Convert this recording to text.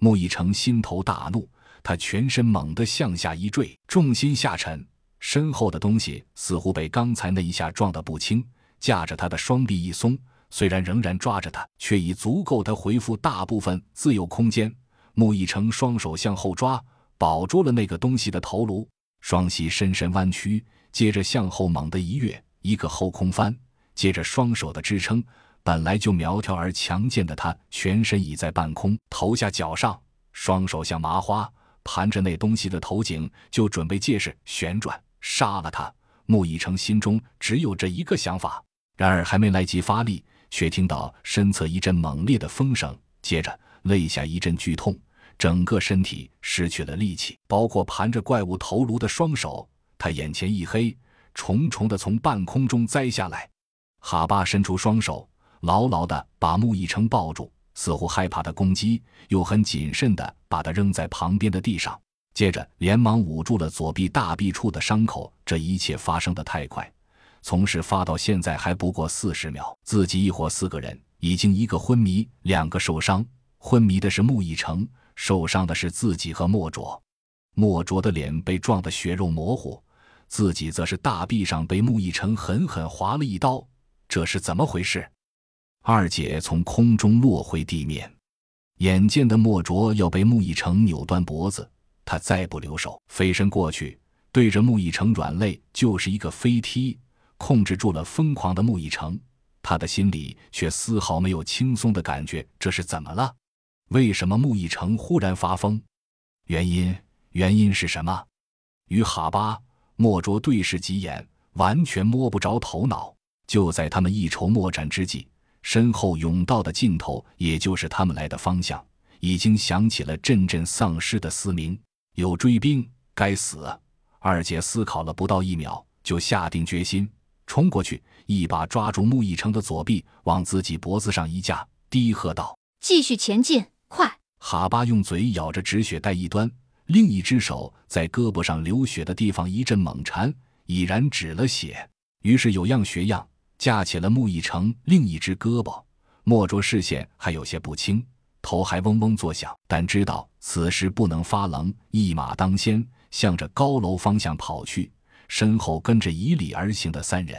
穆义成心头大怒，他全身猛地向下一坠，重心下沉，身后的东西似乎被刚才那一下撞得不轻，架着他的双臂一松，虽然仍然抓着他，却已足够他回复大部分自由空间。穆义成双手向后抓，保住了那个东西的头颅，双膝深深弯曲，接着向后猛地一跃，一个后空翻，接着双手的支撑。本来就苗条而强健的他，全身倚在半空，头下脚上，双手像麻花盘着那东西的头颈，就准备借势旋转杀了他。穆以成心中只有这一个想法，然而还没来及发力，却听到身侧一阵猛烈的风声，接着肋下一阵剧痛，整个身体失去了力气，包括盘着怪物头颅的双手。他眼前一黑，重重的从半空中栽下来。哈巴伸出双手。牢牢地把穆义成抱住，似乎害怕他攻击，又很谨慎地把他扔在旁边的地上。接着，连忙捂住了左臂大臂处的伤口。这一切发生的太快，从事发到现在还不过四十秒，自己一伙四个人已经一个昏迷，两个受伤。昏迷的是穆义成，受伤的是自己和莫卓。莫卓的脸被撞得血肉模糊，自己则是大臂上被穆义成狠狠划了一刀。这是怎么回事？二姐从空中落回地面，眼见的莫卓要被穆义成扭断脖子，他再不留手，飞身过去，对着穆义成软肋就是一个飞踢，控制住了疯狂的穆义成。他的心里却丝毫没有轻松的感觉。这是怎么了？为什么穆义成忽然发疯？原因？原因是什么？与哈巴、莫卓对视几眼，完全摸不着头脑。就在他们一筹莫展之际。身后甬道的尽头，也就是他们来的方向，已经响起了阵阵丧尸的嘶鸣。有追兵，该死！二姐思考了不到一秒，就下定决心冲过去，一把抓住穆义成的左臂，往自己脖子上一架，低喝道：“继续前进，快！”哈巴用嘴咬着止血带一端，另一只手在胳膊上流血的地方一阵猛缠，已然止了血。于是有样学样。架起了穆义成另一只胳膊，莫卓视线还有些不清，头还嗡嗡作响，但知道此时不能发愣，一马当先，向着高楼方向跑去，身后跟着以礼而行的三人。